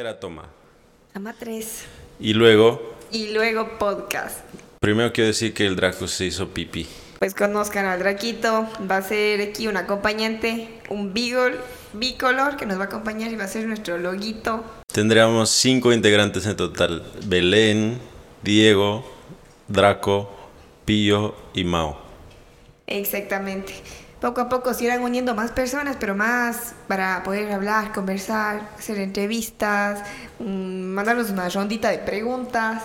Tercera toma. Ama 3. Y luego, Y luego podcast. primero quiero decir que el Draco se hizo pipí. Pues conozcan al Draquito. Va a ser aquí un acompañante, un Beagle bicolor que nos va a acompañar y va a ser nuestro loguito. Tendríamos cinco integrantes en total. Belén, Diego, Draco, Pío y Mao. Exactamente. Poco a poco se irán uniendo más personas, pero más para poder hablar, conversar, hacer entrevistas, mm, mandarnos una rondita de preguntas.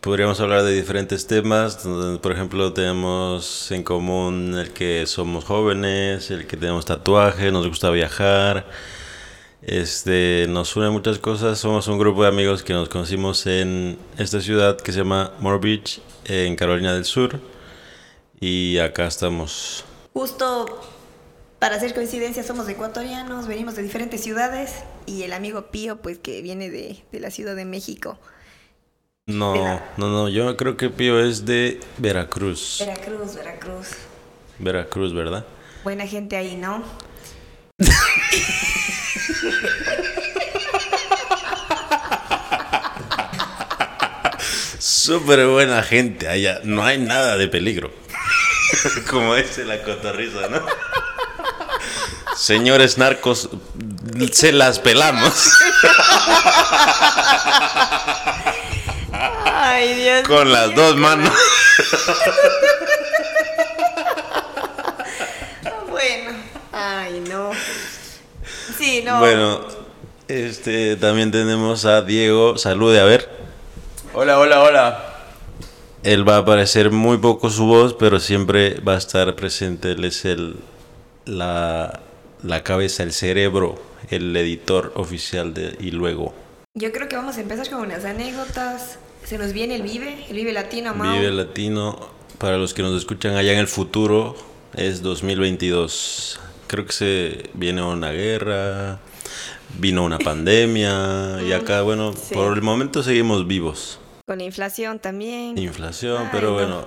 Podríamos hablar de diferentes temas, por ejemplo tenemos en común el que somos jóvenes, el que tenemos tatuajes, nos gusta viajar, este, nos une muchas cosas, somos un grupo de amigos que nos conocimos en esta ciudad que se llama Moore Beach, en Carolina del Sur, y acá estamos. Justo para hacer coincidencia somos ecuatorianos, venimos de diferentes ciudades y el amigo Pío pues que viene de, de la Ciudad de México. No, no, no, yo creo que Pío es de Veracruz, Veracruz, Veracruz. Veracruz, ¿verdad? Buena gente ahí, ¿no? Súper buena gente allá, no hay nada de peligro. Como dice la cotorriza, ¿no? Señores narcos, se las pelamos Ay, Dios. con las dos manos. Bueno, ay, no. Sí, no. Bueno, este también tenemos a Diego, salude a ver. Hola, hola, hola. Él va a aparecer muy poco su voz, pero siempre va a estar presente. Él es el la, la cabeza, el cerebro, el editor oficial de y luego. Yo creo que vamos a empezar con unas anécdotas. Se nos viene el Vive, el Vive Latino, Mau. Vive Latino, para los que nos escuchan allá en el futuro, es 2022. Creo que se viene una guerra, vino una pandemia, y acá, bueno, sí. por el momento seguimos vivos. Con la inflación también. Inflación, Ay, pero no. bueno,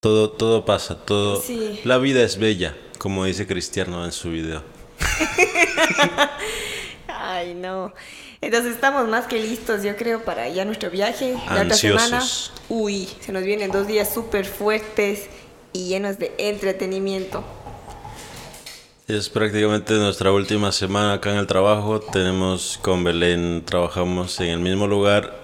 todo, todo pasa, todo. Sí. La vida es bella, como dice Cristiano en su video. Ay, no. Entonces estamos más que listos, yo creo, para ya nuestro viaje. La otra semana. Uy, se nos vienen dos días súper fuertes y llenos de entretenimiento. Es prácticamente nuestra última semana acá en el trabajo. Tenemos con Belén, trabajamos en el mismo lugar,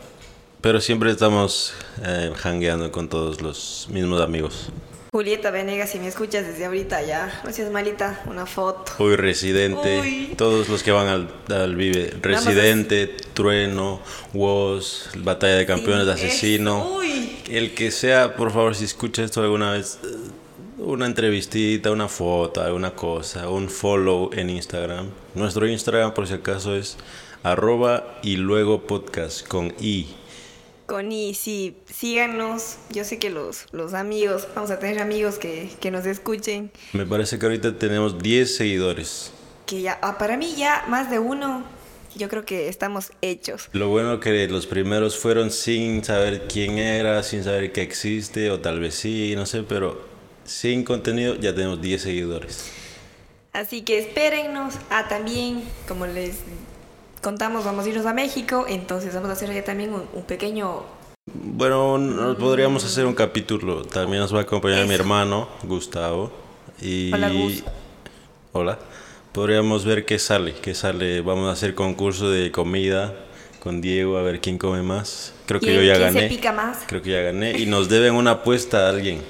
pero siempre estamos eh, hangueando con todos los mismos amigos. Julieta Venegas, si me escuchas desde ahorita ya, no seas malita, una foto. Uy, Residente, Uy. todos los que van al, al Vive. Residente, Trueno, Woz, Batalla de Campeones, Asesino. uy. El que sea, por favor, si escucha esto alguna vez, eh, una entrevistita, una foto, alguna cosa, un follow en Instagram. Nuestro Instagram, por si acaso, es arroba y luego podcast con i. Con y sí, síganos. Yo sé que los, los amigos, vamos a tener amigos que, que nos escuchen. Me parece que ahorita tenemos 10 seguidores. Que ya, ah, para mí ya más de uno, yo creo que estamos hechos. Lo bueno que los primeros fueron sin saber quién era, sin saber que existe, o tal vez sí, no sé, pero sin contenido ya tenemos 10 seguidores. Así que espérennos. Ah, también, como les contamos, vamos a irnos a México, entonces vamos a hacer allá también un, un pequeño... Bueno, nos podríamos hacer un capítulo. También nos va a acompañar mi Eso. hermano, Gustavo. Y... Hola, Gus. Hola. Podríamos ver qué sale, qué sale. Vamos a hacer concurso de comida con Diego, a ver quién come más. Creo que ¿Quién- yo ya quién se gané. pica más? Creo que ya gané. Y nos deben una apuesta a alguien.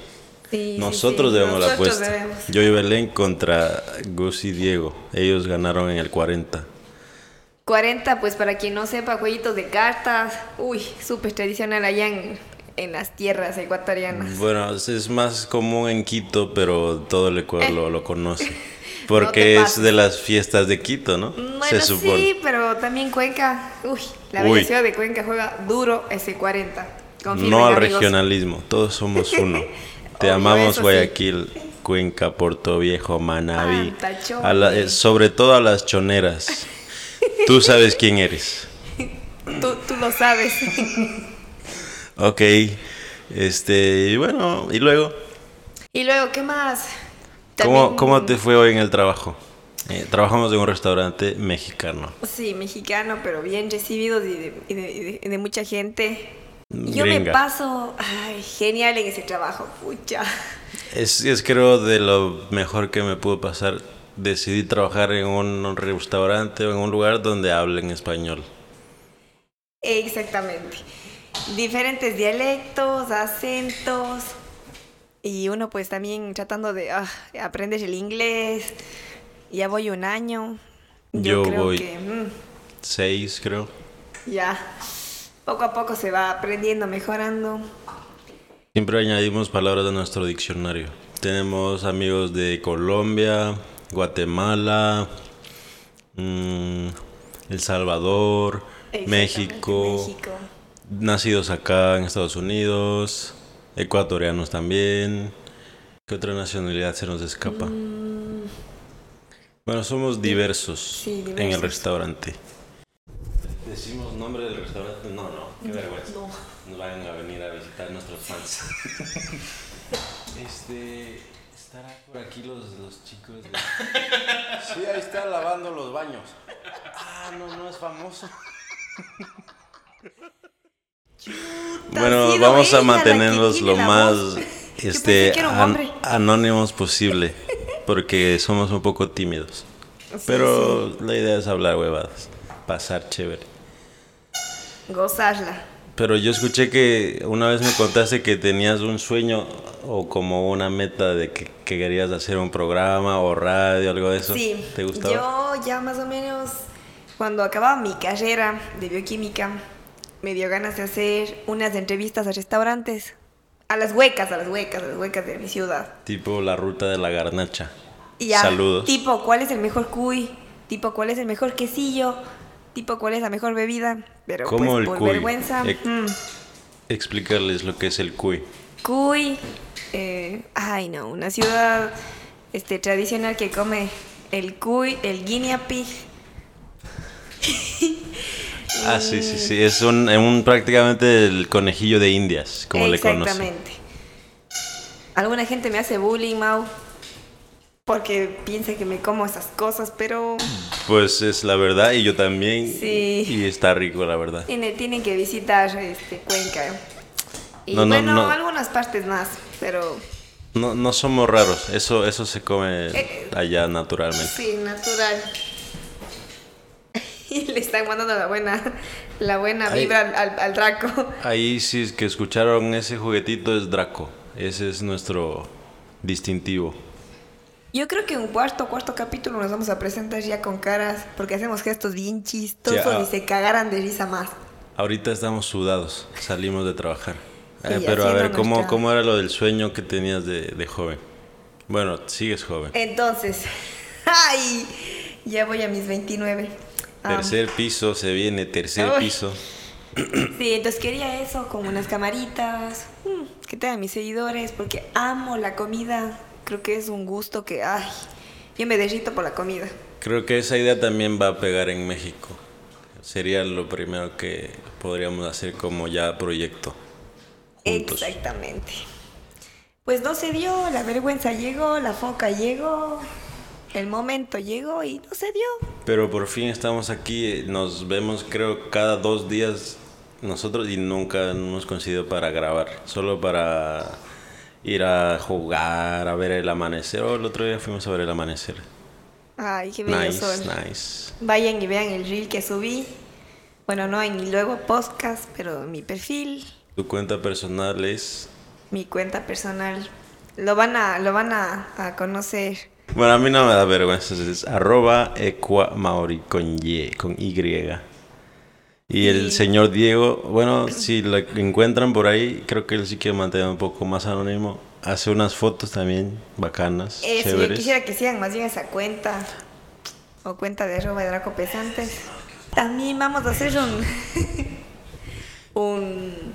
Sí, Nosotros sí, debemos la apuesta. debemos. Yo y Belén contra Gus y Diego. Ellos ganaron en el 40. 40, pues para quien no sepa, jueguitos de cartas. Uy, súper tradicional allá en, en las tierras ecuatorianas. Bueno, es- más común en Quito, pero todo el Ecuador lo, lo conoce. Porque es de las fiestas de Quito, ¿no? Bueno, sí, pero también Cuenca. Uy, la Uy. ciudad de Cuenca juega duro ese 40. Confirmen, No al amigos. regionalismo, todos somos uno. Te Obvio, amamos sí. Guayaquil, Cuenca, Puerto Viejo, Manabí. Ah, la- eh, sobre todo a las choneras. Tú sabes quién eres. Tú, tú lo sabes. Ok. Este, y bueno, y luego, y luego, ¿qué más? ¿cómo, También- ¿cómo te fue hoy en el trabajo? Eh, trabajamos en un restaurante mexicano. Sí, mexicano, pero bien recibidos y de, y de- y de- de mucha gente. Yo me paso ay, genial en ese trabajo, pucha. Es, es creo de lo mejor que me pudo pasar. Decidí trabajar en un restaurante o en un lugar donde hablen español. Exactamente. Diferentes dialectos, acentos. Y uno pues también tratando de ah, aprender el inglés. Ya voy un año. Yo creo voy- que mm, Seis, creo. ya poco a poco se va aprendiendo, mejorando. Siempre añadimos palabras a nuestro diccionario. Tenemos amigos de Colombia, Guatemala, mm, El Salvador, México, México. nacidos acá en Estados Unidos, ecuatorianos también. ¿Qué otra nacionalidad se nos escapa? Bueno, somos diversos, Mm. en el restaurante. ¿Decimos nombre del restaurante? No, no, qué vergüenza. no. Nos vayan a venir a visitar nuestros fans. este. ¿Estará por aquí los, los chicos? de- Sí, ahí está lavando los baños. Ah, no, no es famoso. Bueno, vamos a tiene lo más este, an- anónimos posible, porque somos un poco tímidos. Sí, Pero la idea es hablar huevadas, pasar chévere. Gozarla. Pero yo escuché que una vez me contaste que tenías un sueño o como una meta de que, que querías hacer un programa o radio, algo de eso. Sí, ¿Te gustaba? yo ya más o menos cuando acababa mi carrera de bioquímica me dio ganas de hacer unas entrevistas a restaurantes, a las huecas, a las huecas, a las huecas de mi ciudad. Tipo la ruta de la garnacha. Y ya, Saludos. Tipo, ¿cuál es el mejor cuy? Tipo, ¿cuál es el mejor quesillo? Tipo, ¿cuál es la mejor bebida? Pero ¿Cómo pues, el por cuy? vergüenza. Eh, mm, Explicarles lo que es el cuy. Cuy, eh, ay no, una ciudad este, tradicional que come el cuy, el guinea pig. Ah, sí, sí, sí. Es un, un prácticamente el conejillo de indias, como le conocen. Exactamente. Alguna gente me hace bullying, Mau, porque piensa que me como esas cosas, pero Pues es la verdad y yo también. Sí. Y está rico, la verdad. tiene- tienen que visitar este, Cuenca. Y No, no, bueno, no. algunas partes más, pero No, no somos raros. Eso, eso se come Eh, allá naturalmente. sí, natural. Y le están mandando la buena, la buena Ay. vibra al- al Draco. Ahí sí es que escucharon ese juguetito es Draco. Ese es nuestro distintivo. Yo creo que en un cuarto, cuarto capítulo nos vamos a presentar ya con caras, porque hacemos gestos bien chistosos Ya. y se cagarán de risa más. Ahorita estamos sudados. Salimos de trabajar. Sí, Eh, pero a ver, ¿cómo, nuestra- ¿cómo era lo del sueño que tenías de, de joven? Bueno, sigues joven. Entonces, ¡ay! Ya voy a mis 29. Ah, Tercer piso, se viene tercer Uy. piso. sí, entonces quería eso, con unas camaritas, mm, que tengan mis seguidores, porque amo la comida. Creo que es un gusto que, ay, yo me derrito por la comida. Creo que esa idea también va a pegar en México. Sería lo primero que podríamos hacer como ya proyecto. Juntos. Exactamente. Pues no se dio, la vergüenza llegó, la foca llegó, el momento llegó y no se dio. Pero por fin estamos aquí, nos vemos creo cada dos días nosotros y nunca hemos coincidido para grabar, solo para ir a jugar, a ver el amanecer. Oh, el otro día fuimos a ver el amanecer. Ay, qué bello Nice, sol. nice. Vayan y vean el reel que subí. Bueno, no en luego podcast, pero en mi perfil, Tu cuenta personal es... mi cuenta personal. Lo van a, lo van a, a conocer. Bueno, a mí no me da vergüenza, es arroba equamaori con Y, con Y. Y el señor Diego, bueno, si lo encuentran por ahí, creo que él sí quiere mantener un poco más anónimo. Hace unas fotos también bacanas, Eso, yo chéveres. quisiera que sigan más bien esa cuenta. O cuenta de arroba de Draco Pesantes. También vamos a hacer un. un.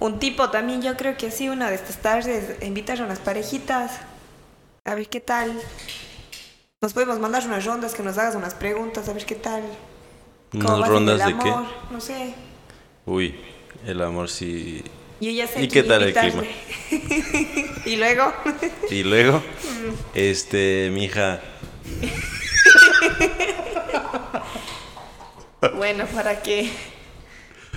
Un tipo también, yo creo que sí, una de estas tardes, invitar a unas parejitas. A ver qué tal. Nos podemos mandar unas rondas que nos hagas unas preguntas, a ver qué tal. ¿Cómo ¿Unas rondas el de qué? No sé. Uy, el amor sí. ¿Y qué tal el invitarle. y luego. Y luego, Mm. este, mi hija, bueno, para que.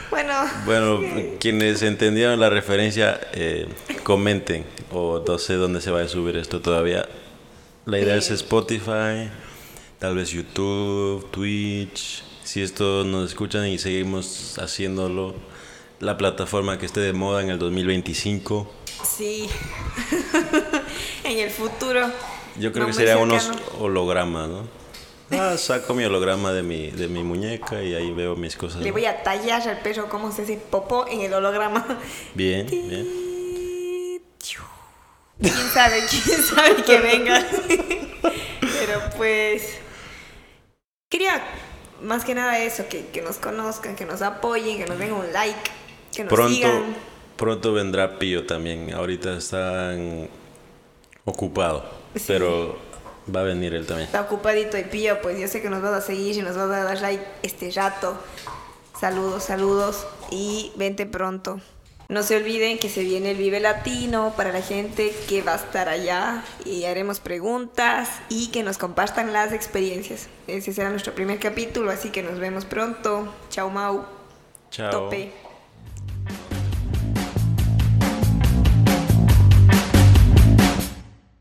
Bueno. Bueno, quienes entendieron la referencia, eh, comenten. O no sé dónde se va a subir esto todavía. La idea es Spotify, tal vez YouTube, Twitch. Si esto nos escuchan y seguimos haciéndolo, la plataforma que esté de moda en el 2025. Sí. en el futuro. Yo creo que muy sería unos hologramas, ¿no? Ah, saco mi holograma de mi, de mi muñeca y ahí veo mis cosas. Le voy a tallar al perro cómo se hace popó en el holograma. Bien, bien. ¿Quién sabe? ¿Quién sabe que venga? Pero pues... Quería más que nada eso, que, que nos conozcan, que nos apoyen, que nos den un like, que nos Pronto, sigan. pronto vendrá Pío también. Ahorita están ocupado, Sí. pero va a venir él también. Está ocupadito y pillo, pues yo sé que nos vas a seguir y nos vas a dar like este rato. Saludos, saludos y vente pronto. No se olviden que se viene el Vive Latino para la gente que va a estar allá y haremos preguntas y que nos compartan las experiencias. Ese será nuestro primer capítulo, así que nos vemos pronto. Chao, Mau. Chao. Tope.